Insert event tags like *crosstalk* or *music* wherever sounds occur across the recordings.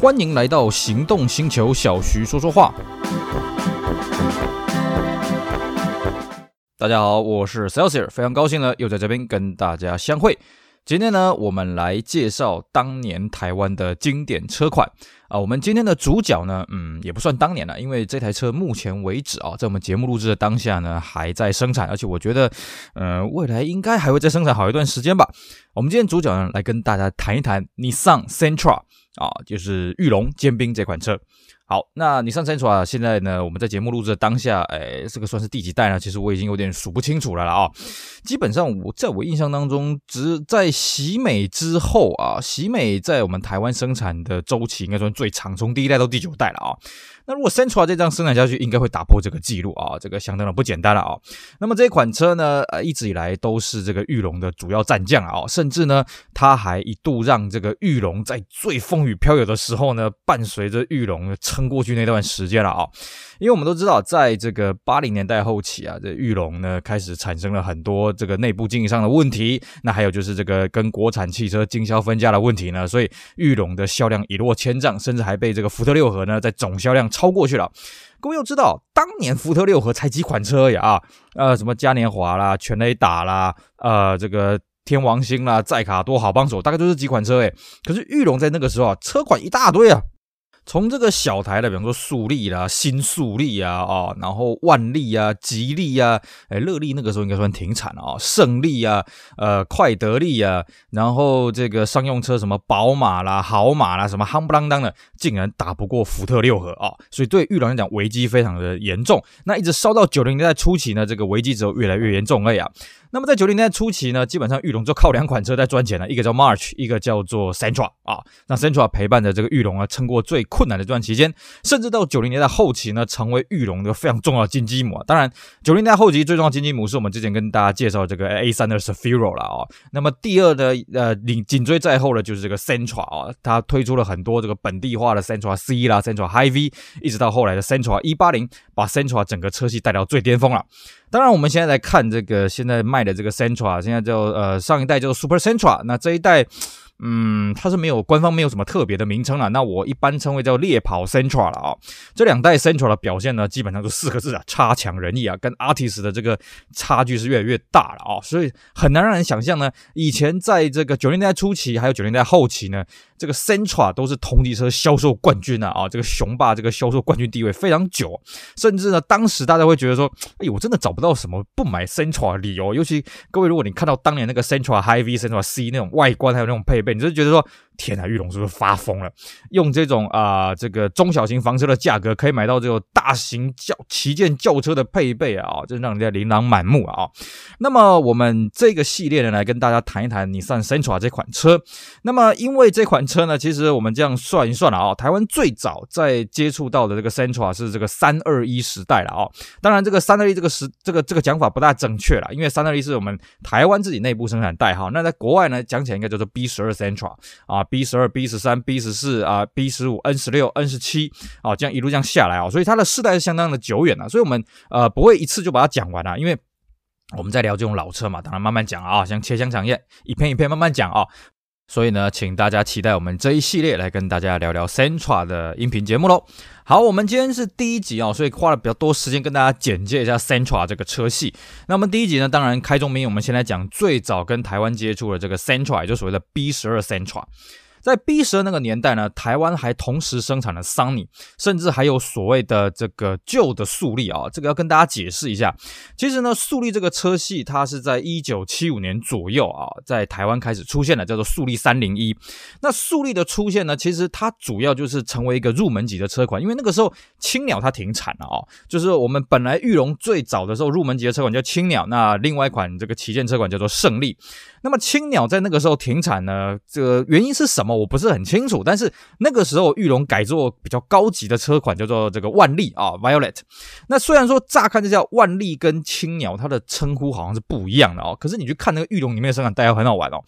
欢迎来到行动星球，小徐说说话。大家好，我是 Celsius，非常高兴呢，又在这边跟大家相会。今天呢，我们来介绍当年台湾的经典车款啊。我们今天的主角呢，嗯，也不算当年了，因为这台车目前为止啊，在我们节目录制的当下呢，还在生产，而且我觉得，呃，未来应该还会再生产好一段时间吧。我们今天主角呢，来跟大家谈一谈 Nissan Sentra 啊，就是御龙尖兵这款车。好，那你上清楚啊现在呢？我们在节目录制的当下，哎，这个算是第几代呢？其实我已经有点数不清楚了了啊。基本上我在我印象当中，只在喜美之后啊，喜美在我们台湾生产的周期应该算最长，从第一代到第九代了啊。那如果 Sentra 这张生产下去，应该会打破这个记录啊，这个相当的不简单了啊。那么这款车呢，呃，一直以来都是这个玉龙的主要战将啊，甚至呢，它还一度让这个玉龙在最风雨飘摇的时候呢，伴随着玉龙撑过去那段时间了啊。因为我们都知道，在这个八零年代后期啊，这玉龙呢开始产生了很多这个内部经营上的问题，那还有就是这个跟国产汽车经销分家的问题呢，所以玉龙的销量一落千丈，甚至还被这个福特六和呢在总销量超过去了。各位要知道，当年福特六合才几款车呀啊，呃，什么嘉年华啦、全垒打啦、呃，这个天王星啦、载卡多好帮手，大概就是几款车诶。可是玉龙在那个时候啊，车款一大堆啊。从这个小台的，比方说速力啦、新速力啊，啊，然后万利啊、吉利啊，哎，乐利那个时候应该算停产了啊，胜利啊，呃，快得利啊，然后这个商用车什么宝马啦、豪马啦，什么夯不啷当的，竟然打不过福特六和啊，所以对裕隆来讲危机非常的严重。那一直烧到九零年代初期呢，这个危机只有越来越严重了呀。那么在九零年代初期呢，基本上裕隆就靠两款车在赚钱了，一个叫 March，一个叫做 Sentra 啊。那 Sentra 陪伴着这个裕隆啊，撑过最困难的这段期间，甚至到九零年代后期呢，成为裕隆的非常重要的金鸡母啊。当然，九零年代后期最重要的金鸡母是我们之前跟大家介绍这个 A3 的 Zafiro 了啊。那么第二呢，呃，紧紧追在后的就是这个 Sentra 啊，它推出了很多这个本地化的 Sentra C 啦，Sentra High V，一直到后来的 Sentra 180，把 Sentra 整个车系带到最巅峰了。当然，我们现在来看这个现在卖的这个 centra 现在叫呃上一代叫 supercentra 那这一代。嗯，它是没有官方没有什么特别的名称了，那我一般称为叫猎跑 centra 了啊。这两代 Central 的表现呢，基本上就四个字啊，差强人意啊，跟 Artist 的这个差距是越来越大了啊，所以很难让人想象呢，以前在这个九零年代初期还有九零年代后期呢，这个 Central 都是同级车销售冠军啊啊，这个雄霸这个销售冠军地位非常久，甚至呢，当时大家会觉得说，哎呦，我真的找不到什么不买 Sentra 的理由，尤其各位如果你看到当年那个 Central High V、Central C 那种外观还有那种配备。你就觉得说，天啊，玉龙是不是发疯了？用这种啊、这个中小型房车的价格，可以买到这种大型轿旗舰轿车的配备啊，真让人家琳琅满目啊！那么我们这个系列呢，来跟大家谈一谈尼桑 Sentra 这款车。那么因为这款车呢，其实我们这样算一算了啊，台湾最早在接触到的这个 Sentra 是这个三二一时代了啊。当然，这个三二一这个时这个这个讲法不大正确了，因为三二一是我们台湾自己内部生产代号。那在国外呢，讲起来应该叫做 B 十二 Sentra 啊。B 十二、B 十三、B 十四啊、B 十五、N 十六、N 十七啊，这样一路这样下来啊，所以它的世代是相当的久远了，所以我们呃不会一次就把它讲完了，因为我们在聊这种老车嘛，当然慢慢讲啊，像切香肠一样，一片一片慢慢讲啊，所以呢，请大家期待我们这一系列来跟大家聊聊 Sentra 的音频节目喽。好，我们今天是第一集哦，所以花了比较多时间跟大家简介一下 Sentra 这个车系。那么第一集呢，当然开宗明义，我们先来讲最早跟台湾接触的这个 Sentra，就所谓的 B 十二 Centra。在 B 十二那个年代呢，台湾还同时生产了桑尼，甚至还有所谓的这个旧的速力啊，这个要跟大家解释一下。其实呢，速力这个车系它是在一九七五年左右啊，在台湾开始出现的，叫做速力三零一。那速力的出现呢，其实它主要就是成为一个入门级的车款，因为那个时候青鸟它停产了啊，就是我们本来玉龙最早的时候入门级的车款叫青鸟，那另外一款这个旗舰车款叫做胜利。那么青鸟在那个时候停产呢，这个原因是什么？我不是很清楚。但是那个时候玉龙改做比较高级的车款，叫做这个万利啊，Violet。那虽然说乍看这叫万利跟青鸟，它的称呼好像是不一样的哦。可是你去看那个玉龙里面的生产代号很好玩哦。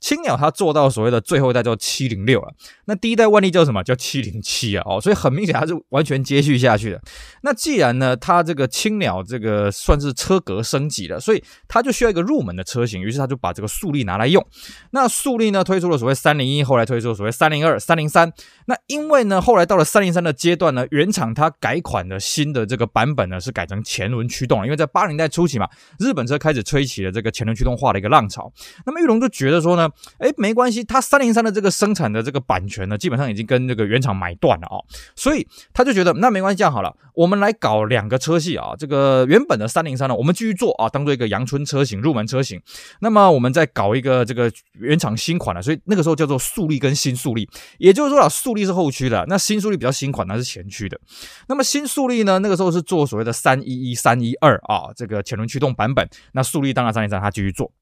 青鸟它做到所谓的最后一代叫七零六了，那第一代万历叫什么？叫七零七啊，哦，所以很明显它是完全接续下去的。那既然呢，它这个青鸟这个算是车格升级了，所以它就需要一个入门的车型，于是它就把这个速力拿来用。那速力呢推出了所谓三零一，后来推出了所谓三零二、三零三。那因为呢，后来到了三零三的阶段呢，原厂它改款的新的这个版本呢是改成前轮驱动了，因为在八零代初期嘛，日本车开始吹起了这个前轮驱动化的一个浪潮。那么玉龙就觉得说呢，哎，没关系，它三零三的这个生产的这个版权呢，基本上已经跟这个原厂买断了啊、所以他就觉得那没关系，这样好了，我们来搞两个车系啊，这个原本的三零三呢，我们继续做啊，当做一个阳春车型、入门车型。那么我们再搞一个这个原厂新款的，所以那个时候叫做速力跟新速力，也就是说啊，速力是后驱的，那新速力比较新款，那是前驱的。那么新速力呢，那个时候是做所谓的三一一、三一二啊，这个前轮驱动版本。那速力当然三零三，它继续做。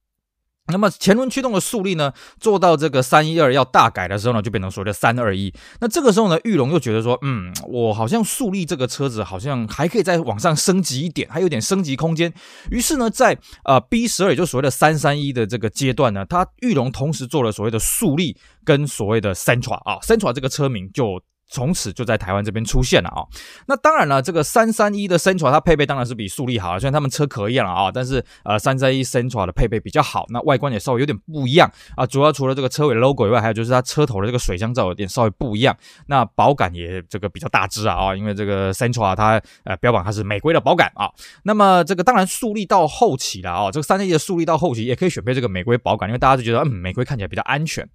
那么前轮驱动的速利呢，做到这个三一二要大改的时候呢，就变成所谓的三二一。那这个时候呢，玉龙又觉得说，嗯，我好像速力这个车子好像还可以再往上升级一点，还有点升级空间。于是呢，在呃 B 十二，也就所谓的三三一的这个阶段呢，他玉龙同时做了所谓的速力跟所谓的 Sentra 啊，Sentra 这个车名就。从此就在台湾这边出现了啊，那当然了，这个三三一的 Centra 它配备当然是比速力好了，虽然他们车壳一样了啊，但是呃三三一 Centra 的配备比较好，那外观也稍微有点不一样啊，主要除了这个车尾 logo 以外，还有就是它车头的这个水箱罩有点稍微不一样，那保感也这个比较大只啊啊，因为这个 Centra 它呃标榜它是美规的保感啊，那么这个当然速力到后期了啊，这个三三一的速力到后期也可以选配这个美规保感，因为大家就觉得嗯美规看起来比较安全，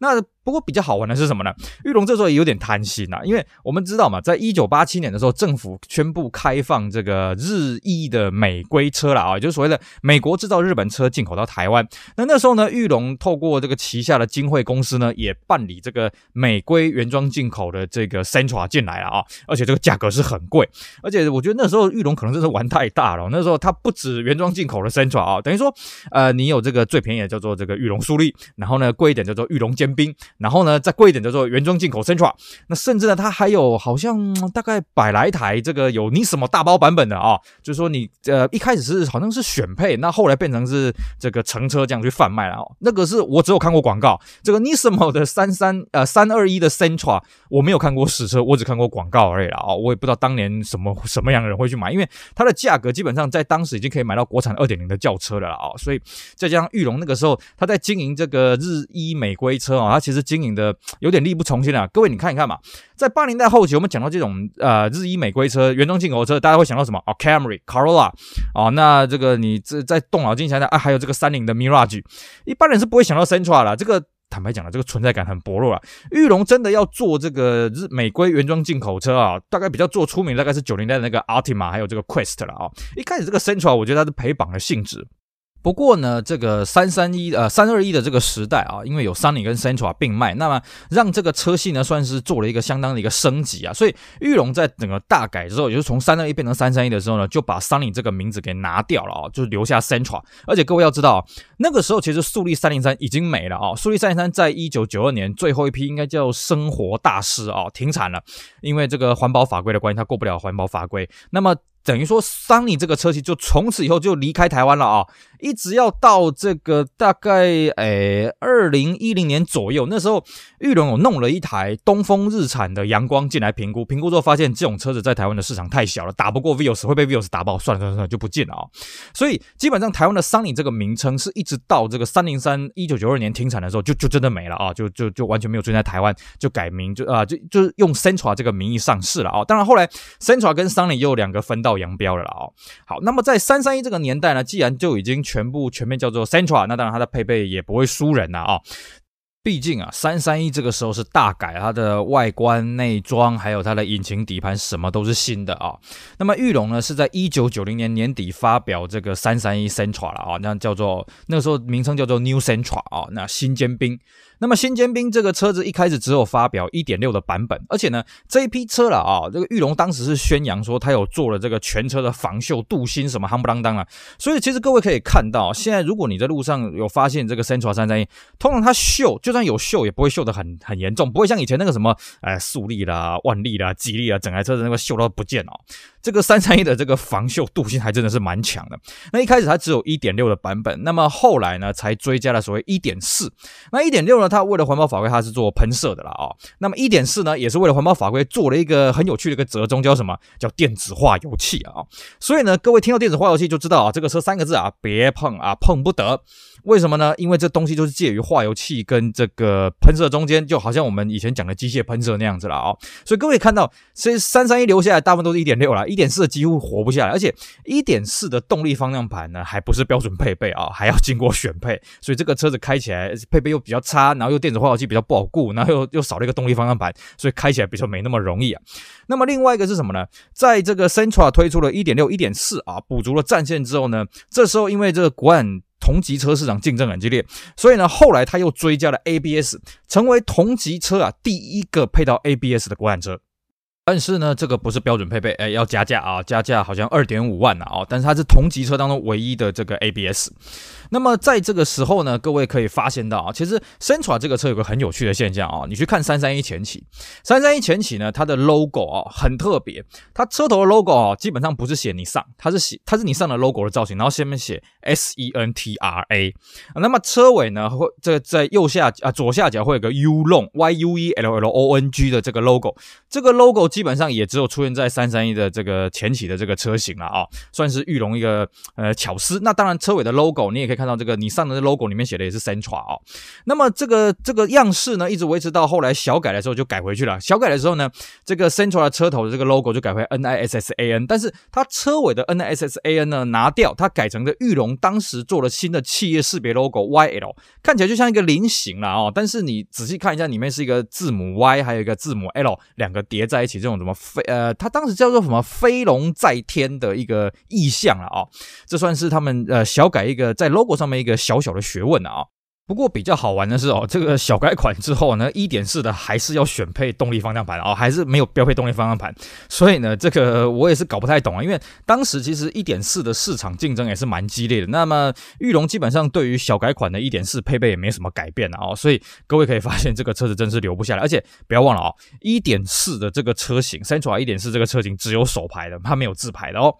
那。不过比较好玩的是什么呢？玉龙这时候也有点贪心呐、啊，因为我们知道嘛，在一九八七年的时候，政府宣布开放这个日一的美规车了啊，也就是所谓的美国制造日本车进口到台湾。那那时候呢，玉龙透过这个旗下的金汇公司呢，也办理这个美规原装进口的这个 Centra 进来了啊，而且这个价格是很贵，而且我觉得那时候玉龙可能真是玩太大了。那时候它不止原装进口的 Centra 啊，等于说呃，你有这个最便宜的叫做这个玉龙苏利，然后呢贵一点叫做玉龙尖兵。然后呢，再贵一点叫做原装进口 Centra，那甚至呢，它还有好像大概百来台这个有 Nismo 大包版本的啊，就是说你呃一开始是好像是选配，那后来变成是这个成车这样去贩卖了哦。那个是我只有看过广告，这个 Nismo 的三三呃三二一的 Sentra 我没有看过实车，我只看过广告而已啦啊，我也不知道当年什么什么样的人会去买，因为它的价格基本上在当时已经可以买到国产二点零的轿车了啊，所以再加上玉龙那个时候他在经营这个日一美规车啊，他其实经营的有点力不从心了，各位你看一看嘛，在八零代后期，我们讲到这种呃日一美规车、原装进口车，大家会想到什么？哦，Camry、Corolla，哦，那这个你这在动脑筋想想啊，还有这个三菱的 Mirage，一般人是不会想到 Sentra 了。这个坦白讲了，这个存在感很薄弱了。裕隆真的要做这个日美规原装进口车啊，大概比较做出名，大概是九零代的那个 Altima，还有这个 Quest 了啊。一开始这个 Sentra，我觉得它是陪绑的性质。不过呢，这个三三一呃三二一的这个时代啊，因为有 Sunny 跟 Sentra 并卖，那么让这个车系呢算是做了一个相当的一个升级啊。所以裕隆在整个大改之后，也就是从三二一变成三三一的时候呢，就把 Sunny 这个名字给拿掉了啊，就留下 Sentra。而且各位要知道，那个时候其实速力三零三已经没了啊，速力三零三在一九九二年最后一批应该叫生活大师啊停产了，因为这个环保法规的关系，它过不了环保法规。那么等于说三菱这个车系就从此以后就离开台湾了啊。一直要到这个大概诶二零一零年左右，那时候玉龙有弄了一台东风日产的阳光进来评估，评估之后发现这种车子在台湾的市场太小了，打不过 Vios，会被 Vios 打爆，算了算了算了，就不进了啊。所以基本上台湾的三菱这个名称是一直到这个三零三一九九二年停产的时候，就就真的没了啊，就就就完全没有出现在台湾，就改名就啊就就是用 Sentra 这个名义上市了啊。当然后来 Sentra 跟 Sunny 又两个分道扬镳了啊。好，那么在三三一这个年代呢，既然就已经全部全面叫做 Centra，那当然它的配备也不会输人呐啊！毕竟啊，三三一这个时候是大改，它的外观、内装还有它的引擎、底盘什么都是新的啊。那么玉龙呢是在一九九零年年底发表这个三三一 Centra 了啊，那叫做那个时候名称叫做 New Centra 啊，那新尖兵。那么新尖兵这个车子一开始只有发表一点六的版本，而且呢这一批车了啊，这个玉龙当时是宣扬说他有做了这个全车的防锈镀锌什么夯不啷当啊，所以其实各位可以看到，现在如果你在路上有发现这个 Sentra 331，通常它锈就算有锈，也不会锈得很很严重，不会像以前那个什么，哎，速力啦、万利啦、吉利啊，整台车子那个锈到不见哦。这个三三一的这个防锈镀锌还真的是蛮强的。那一开始它只有一点六的版本，那么后来呢才追加了所谓一点四。那一点六呢，它为了环保法规，它是做喷射的啦哦。那么一点四呢，也是为了环保法规做了一个很有趣的一个折中，叫什么？叫电子化油器啊。所以呢，各位听到电子化油器就知道啊，这个车三个字啊，别碰啊，碰不得。为什么呢？因为这东西就是介于化油器跟这个喷射中间，就好像我们以前讲的机械喷射那样子了啊。所以各位看到，其实三三一留下来大部分都是一点六了，一点四几乎活不下来，而且一点四的动力方向盘呢，还不是标准配备啊，还要经过选配，所以这个车子开起来配备又比较差，然后又电子化油器比较不好顾，然后又 *laughs* 又少了一个动力方向盘，所以开起来比较没那么容易啊。那么另外一个是什么呢？在这个 centra 推出了一点六、一点四啊，补足了战线之后呢，这时候因为这个国产同级车市场竞争很激烈，所以呢，后来他又追加了 ABS，成为同级车啊第一个配到 ABS 的国产车。但是呢，这个不是标准配备，哎，要加价啊，加价好像二点五万啊，但是它是同级车当中唯一的这个 ABS。那么在这个时候呢，各位可以发现到啊，其实 Sentra 这个车有个很有趣的现象啊，你去看三三一前起，三三一前起呢，它的 logo 啊很特别，它车头的 logo 啊基本上不是写你上，它是写它是你上的 logo 的造型，然后下面写 S E N T R A。那么车尾呢，会这个在右下啊左下角会有个 U LONG Y U E L L O N G 的这个 logo，这个 logo。基本上也只有出现在三三一的这个前期的这个车型了啊，算是玉龙一个呃巧思。那当然，车尾的 logo 你也可以看到，这个你上的 logo 里面写的也是 centra 啊。那么这个这个样式呢，一直维持到后来小改的时候就改回去了。小改的时候呢，这个 centra 的车头的这个 logo 就改回 N I S S A N，但是它车尾的 N I S S A N 呢拿掉，它改成的玉龙当时做了新的企业识别 logo Y L，看起来就像一个菱形了哦。但是你仔细看一下，里面是一个字母 Y，还有一个字母 L，两个叠在一起。这种什么飞呃，他当时叫做什么飞龙在天的一个意象了啊，这算是他们呃小改一个在 logo 上面一个小小的学问啊。不过比较好玩的是哦，这个小改款之后呢，一点四的还是要选配动力方向盘哦，还是没有标配动力方向盘，所以呢，这个我也是搞不太懂啊。因为当时其实一点四的市场竞争也是蛮激烈的，那么裕隆基本上对于小改款的一点四配备也没什么改变啊，所以各位可以发现这个车子真是留不下来，而且不要忘了啊，一点四的这个车型，Sentra 一点四这个车型只有手排的，它没有自排的哦。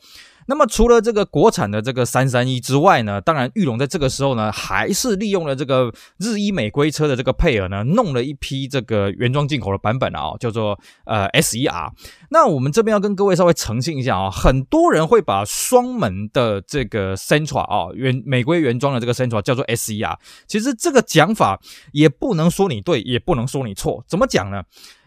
那么除了这个国产的这个三三一之外呢，当然裕隆在这个时候呢，还是利用了这个日医美规车的这个配额呢，弄了一批这个原装进口的版本啊，叫做呃 S E R。那我们这边要跟各位稍微澄清一下啊，很多人会把双门的这个 centra 啊原美规原装的这个 centra 叫做 S E R，其实这个讲法也不能说你对，也不能说你错，怎么讲呢？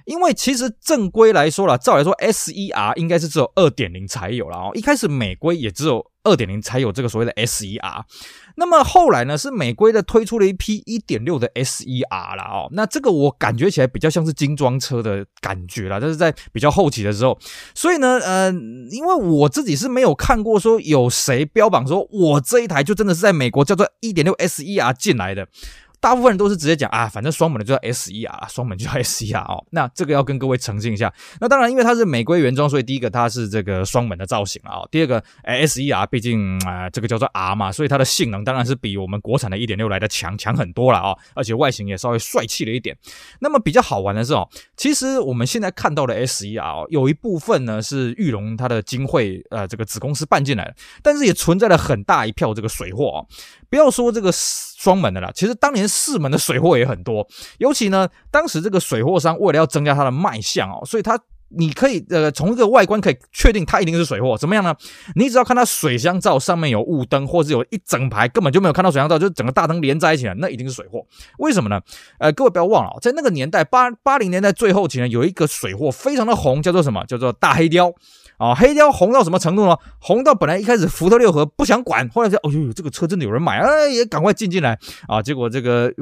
因为其实正规来说啦，照来说 S E R 应该是只有二点零才有啦哦。一开始美规也只有二点零才有这个所谓的 S E R。那么后来呢，是美规的推出了一批一点六的 S E R 啦哦。那这个我感觉起来比较像是精装车的感觉啦，但是在比较后期的时候。所以呢，呃，因为我自己是没有看过说有谁标榜说我这一台就真的是在美国叫做一点六 S E R 进来的。大部分人都是直接讲啊，反正双门的就叫 S E R，双门就叫 *laughs* S E R 哦。那这个要跟各位澄清一下。那当然，因为它是美规原装，所以第一个它是这个双门的造型啊。第二个，S E R 毕竟啊、这个叫做 R 嘛，所以它的性能当然是比我们国产的1.6来的强强很多了啊。而且外形也稍微帅气了一点。那么比较好玩的是哦，其实我们现在看到的 S E R 有一部分呢是玉龙它的金汇呃这个子公司办进来的，但是也存在了很大一票这个水货哦。不要说这个双门的啦，其实当年四门的水货也很多。尤其呢，当时这个水货商为了要增加它的卖相哦，所以它你可以呃从这个外观可以确定它一定是水货。怎么样呢？你只要看它水箱罩上面有雾灯，或者有一整排根本就没有看到水箱罩，就整个大灯连在一起了，那一定是水货。为什么呢？呃，各位不要忘了，在那个年代八八零年代最后期呢，有一个水货非常的红，叫做什么？叫做大黑雕。啊，黑雕红到什么程度呢？红到本来一开始福特六和不想管，后来就哦呦，这个车真的有人买，哎，也赶快进进来啊。结果这个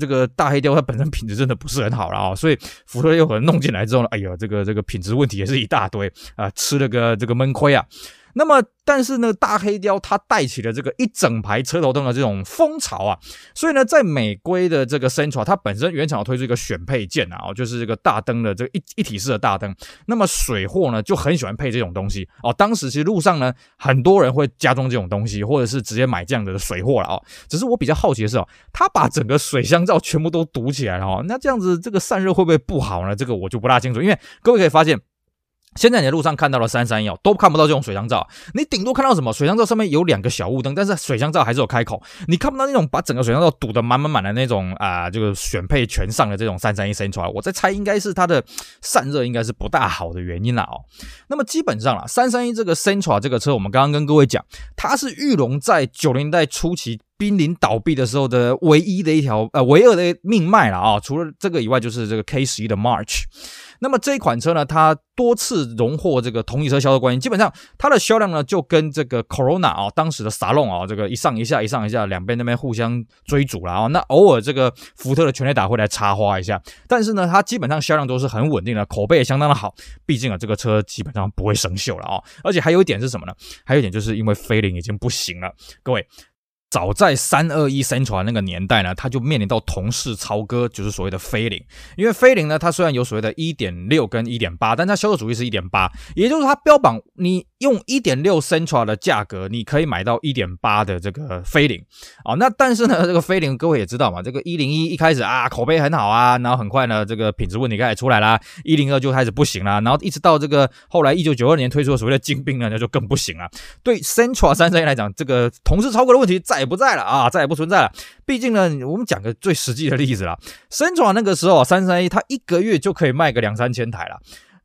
这个大黑雕它本身品质真的不是很好了啊，所以福特六和弄进来之后呢，哎呦，这个这个品质问题也是一大堆啊，吃了个这个闷亏啊。那么，但是呢，大黑雕它带起了这个一整排车头灯的这种风潮啊，所以呢，在美规的这个 Sentra，它本身原厂推出一个选配件啊，就是这个大灯的这个一一体式的大灯。那么水货呢就很喜欢配这种东西哦。当时其实路上呢，很多人会加装这种东西，或者是直接买这样的水货了哦。只是我比较好奇的是哦，它把整个水箱罩全部都堵起来了哦，那这样子这个散热会不会不好呢？这个我就不大清楚，因为各位可以发现。现在你在路上看到了三三一，都看不到这种水箱罩，你顶多看到什么？水箱罩上面有两个小雾灯，但是水箱罩还是有开口，你看不到那种把整个水箱罩堵得满满满的那种啊，这个选配全上的这种三三一 centra 我在猜应该是它的散热应该是不大好的原因啦哦。那么基本上啦，三三一这个 centra 这个车，我们刚刚跟各位讲，它是裕隆在九零年代初期濒临倒闭的时候的唯一的一条呃唯二的命脉了啊，除了这个以外，就是这个 K 十一的 March。那么这一款车呢，它多次荣获这个同级车销售冠军，基本上它的销量呢就跟这个 Corona 啊，当时的 Salon 啊，这个一上一下一上一下，两边那边互相追逐了啊。那偶尔这个福特的全垒打会来插花一下，但是呢，它基本上销量都是很稳定的，口碑也相当的好。毕竟啊，这个车基本上不会生锈了啊。而且还有一点是什么呢？还有一点就是因为飞凌已经不行了，各位。早在三二一生传那个年代呢，他就面临到同事超哥，就是所谓的飞凌。因为飞凌呢，它虽然有所谓的一点六跟一点八但它销售主力是一点八也就是它标榜你用1.6 Centra 的价格，你可以买到1.8的这个飞凌。哦，那但是呢，这个飞凌各位也知道嘛，这个101一开始啊口碑很好啊，然后很快呢，这个品质问题开始出来啦，102就开始不行啦，然后一直到这个后来1992年推出的所谓的精兵呢，那就更不行了。对 Centra 三三一来讲，这个同时超过的问题再。也不在了啊，再也不存在了。毕竟呢，我们讲个最实际的例子啦。，Centra 那个时候，三三一它一个月就可以卖个两三千台了。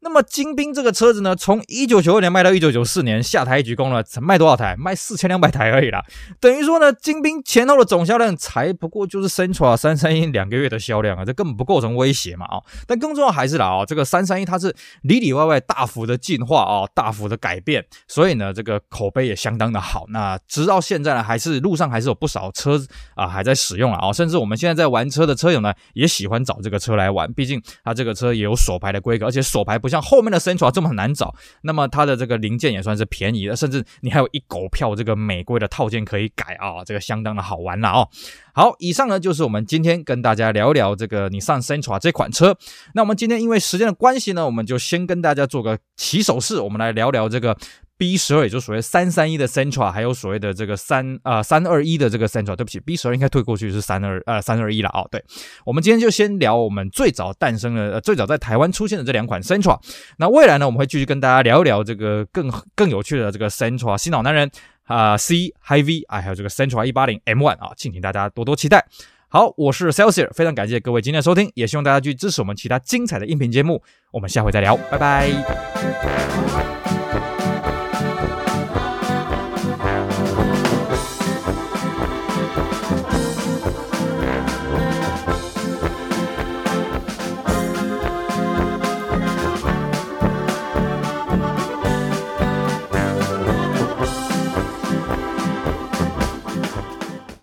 那么精兵这个车子呢，从一九九二年卖到一九九四年下台一鞠躬了，才卖多少台？卖四千两百台而已啦。等于说呢，精兵前后的总销量才不过就是 Sentra 三三一两个月的销量啊，这根本不构成威胁嘛啊！但更重要还是啦啊，这个三三一它是里里外外大幅的进化啊，大幅的改变，所以呢，这个口碑也相当的好。那直到现在呢，还是路上还是有不少车啊还在使用啊，甚至我们现在在玩车的车友呢，也喜欢找这个车来玩，毕竟它这个车也有锁牌的规格，而且锁牌不像。后面的 Sentra 这么难找，那么它的这个零件也算是便宜的，甚至你还有一狗票这个美规的套件可以改啊，这个相当的好玩了哦。好，以上呢就是我们今天跟大家聊聊这个你上 Sentra 这款车。那我们今天因为时间的关系呢，我们就先跟大家做个起手式，我们来聊聊这个。B 十二也就所谓三三一的 Centra，还有所谓的这个三啊三二一的这个 Centra，对不起，B 十二应该退过去是三二呃三二一了啊。对，我们今天就先聊我们最早诞生的、呃、最早在台湾出现的这两款 Centra，。那未来呢，我们会继续跟大家聊一聊这个更更有趣的这个 Centra 新老男人啊、C Hy-V 啊，还有这个 Centra 一八零 M1 啊，敬请大家多多期待。好，我是 Celsius，非常感谢各位今天的收听，也希望大家继续支持我们其他精彩的音频节目。我们下回再聊，拜拜。